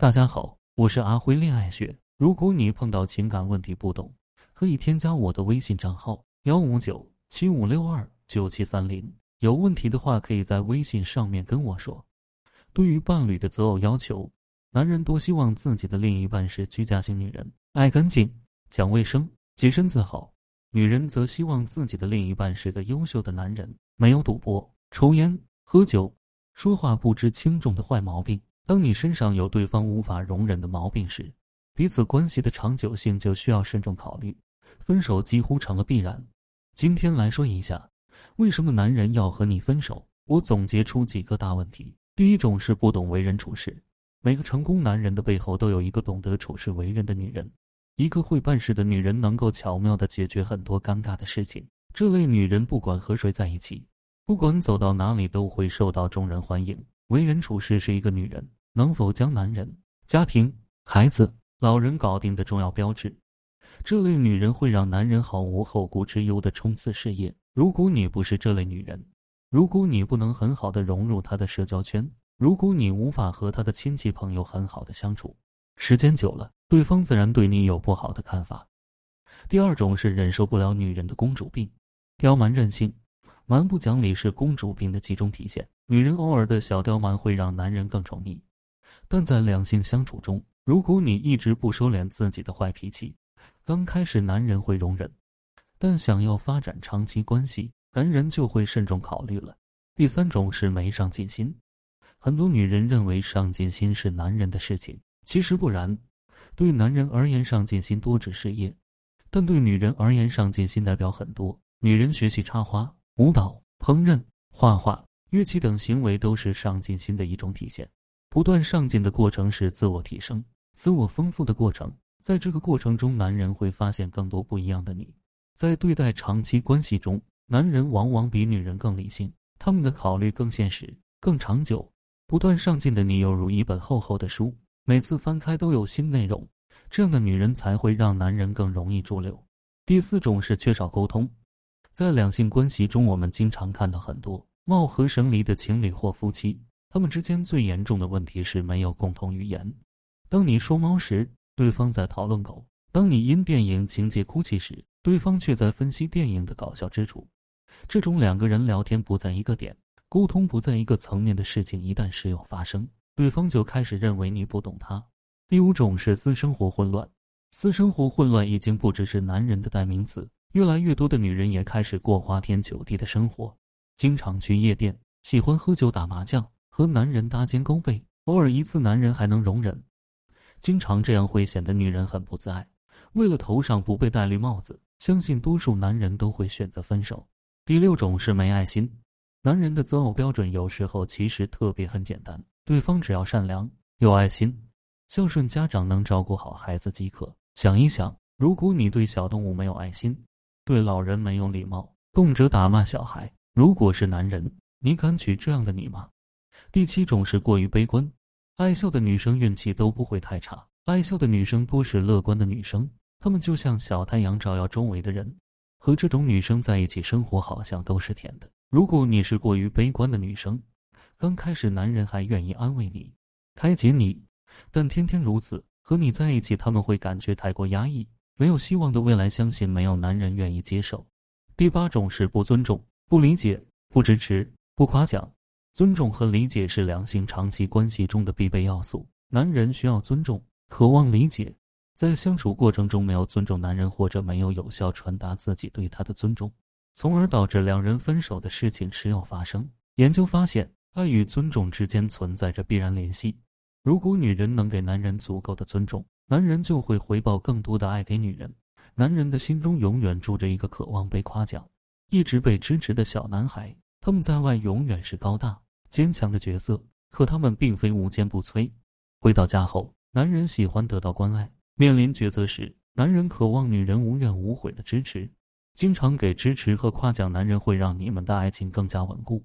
大家好，我是阿辉恋爱学。如果你碰到情感问题不懂，可以添加我的微信账号幺五九七五六二九七三零。有问题的话，可以在微信上面跟我说。对于伴侣的择偶要求，男人多希望自己的另一半是居家型女人，爱干净、讲卫生、洁身自好；女人则希望自己的另一半是个优秀的男人，没有赌博、抽烟、喝酒、说话不知轻重的坏毛病。当你身上有对方无法容忍的毛病时，彼此关系的长久性就需要慎重考虑，分手几乎成了必然。今天来说一下，为什么男人要和你分手？我总结出几个大问题。第一种是不懂为人处事。每个成功男人的背后都有一个懂得处事为人的女人，一个会办事的女人能够巧妙地解决很多尴尬的事情。这类女人不管和谁在一起，不管走到哪里都会受到众人欢迎。为人处事是一个女人能否将男人、家庭、孩子。老人搞定的重要标志，这类女人会让男人毫无后顾之忧的冲刺事业。如果你不是这类女人，如果你不能很好的融入她的社交圈，如果你无法和她的亲戚朋友很好的相处，时间久了，对方自然对你有不好的看法。第二种是忍受不了女人的公主病，刁蛮任性、蛮不讲理是公主病的集中体现。女人偶尔的小刁蛮会让男人更宠溺，但在两性相处中。如果你一直不收敛自己的坏脾气，刚开始男人会容忍，但想要发展长期关系，男人就会慎重考虑了。第三种是没上进心，很多女人认为上进心是男人的事情，其实不然。对男人而言，上进心多指事业，但对女人而言，上进心代表很多。女人学习插花、舞蹈、烹饪、画画、乐器等行为，都是上进心的一种体现。不断上进的过程是自我提升、自我丰富的过程，在这个过程中，男人会发现更多不一样的你。在对待长期关系中，男人往往比女人更理性，他们的考虑更现实、更长久。不断上进的你犹如一本厚厚的书，每次翻开都有新内容，这样的女人才会让男人更容易驻留。第四种是缺少沟通，在两性关系中，我们经常看到很多貌合神离的情侣或夫妻。他们之间最严重的问题是没有共同语言。当你说猫时，对方在讨论狗；当你因电影情节哭泣时，对方却在分析电影的搞笑之处。这种两个人聊天不在一个点、沟通不在一个层面的事情，一旦时有发生，对方就开始认为你不懂他。第五种是私生活混乱。私生活混乱已经不只是男人的代名词，越来越多的女人也开始过花天酒地的生活，经常去夜店，喜欢喝酒打麻将。和男人搭肩勾背，偶尔一次男人还能容忍，经常这样会显得女人很不自爱。为了头上不被戴绿帽子，相信多数男人都会选择分手。第六种是没爱心，男人的择偶标准有时候其实特别很简单，对方只要善良、有爱心、孝顺家长、能照顾好孩子即可。想一想，如果你对小动物没有爱心，对老人没有礼貌，动辄打骂小孩，如果是男人，你敢娶这样的你吗？第七种是过于悲观，爱笑的女生运气都不会太差。爱笑的女生多是乐观的女生，她们就像小太阳，照耀周围的人。和这种女生在一起生活，好像都是甜的。如果你是过于悲观的女生，刚开始男人还愿意安慰你、开解你，但天天如此，和你在一起，他们会感觉太过压抑，没有希望的未来，相信没有男人愿意接受。第八种是不尊重、不理解、不支持、不夸奖。尊重和理解是两性长期关系中的必备要素。男人需要尊重，渴望理解，在相处过程中没有尊重男人，或者没有有效传达自己对他的尊重，从而导致两人分手的事情时有发生。研究发现，爱与尊重之间存在着必然联系。如果女人能给男人足够的尊重，男人就会回报更多的爱给女人。男人的心中永远住着一个渴望被夸奖、一直被支持的小男孩。他们在外永远是高大坚强的角色，可他们并非无坚不摧。回到家后，男人喜欢得到关爱，面临抉择时，男人渴望女人无怨无悔的支持。经常给支持和夸奖男人，会让你们的爱情更加稳固。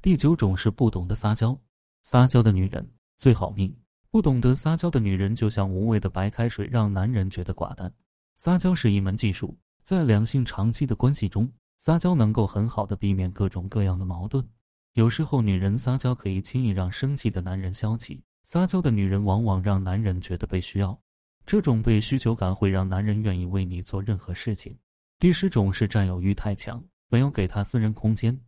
第九种是不懂得撒娇，撒娇的女人最好命。不懂得撒娇的女人，就像无味的白开水，让男人觉得寡淡。撒娇是一门技术，在两性长期的关系中。撒娇能够很好的避免各种各样的矛盾，有时候女人撒娇可以轻易让生气的男人消气，撒娇的女人往往让男人觉得被需要，这种被需求感会让男人愿意为你做任何事情。第十种是占有欲太强，没有给他私人空间。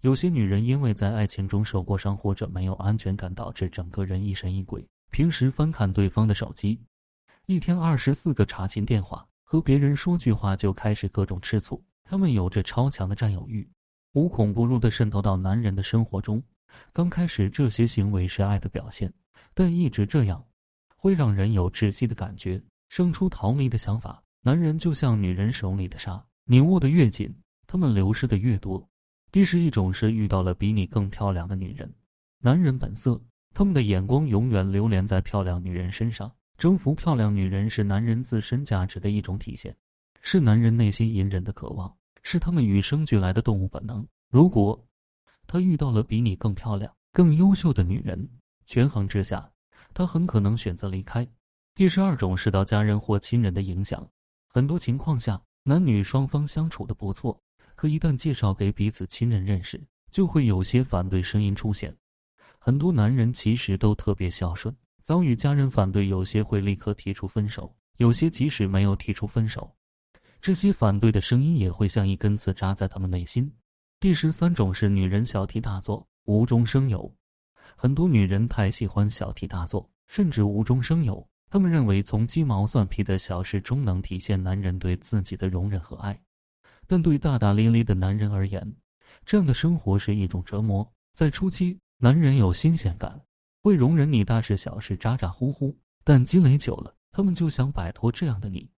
有些女人因为在爱情中受过伤或者没有安全感，导致整个人疑神疑鬼，平时翻看对方的手机，一天二十四个查寝电话，和别人说句话就开始各种吃醋。他们有着超强的占有欲，无孔不入地渗透到男人的生活中。刚开始这些行为是爱的表现，但一直这样，会让人有窒息的感觉，生出逃离的想法。男人就像女人手里的沙，你握得越紧，他们流失的越多。第十一种是遇到了比你更漂亮的女人，男人本色，他们的眼光永远流连在漂亮女人身上，征服漂亮女人是男人自身价值的一种体现，是男人内心隐忍的渴望，是他们与生俱来的动物本能。如果他遇到了比你更漂亮、更优秀的女人，权衡之下，他很可能选择离开。第十二种是到家人或亲人的影响，很多情况下，男女双方相处的不错。可一旦介绍给彼此亲人认识，就会有些反对声音出现。很多男人其实都特别孝顺，遭遇家人反对，有些会立刻提出分手，有些即使没有提出分手，这些反对的声音也会像一根刺扎在他们内心。第十三种是女人小题大做，无中生有。很多女人太喜欢小题大做，甚至无中生有。她们认为从鸡毛蒜皮的小事中能体现男人对自己的容忍和爱。但对大大咧咧的男人而言，这样的生活是一种折磨。在初期，男人有新鲜感，会容忍你大事小事咋咋呼呼；但积累久了，他们就想摆脱这样的你。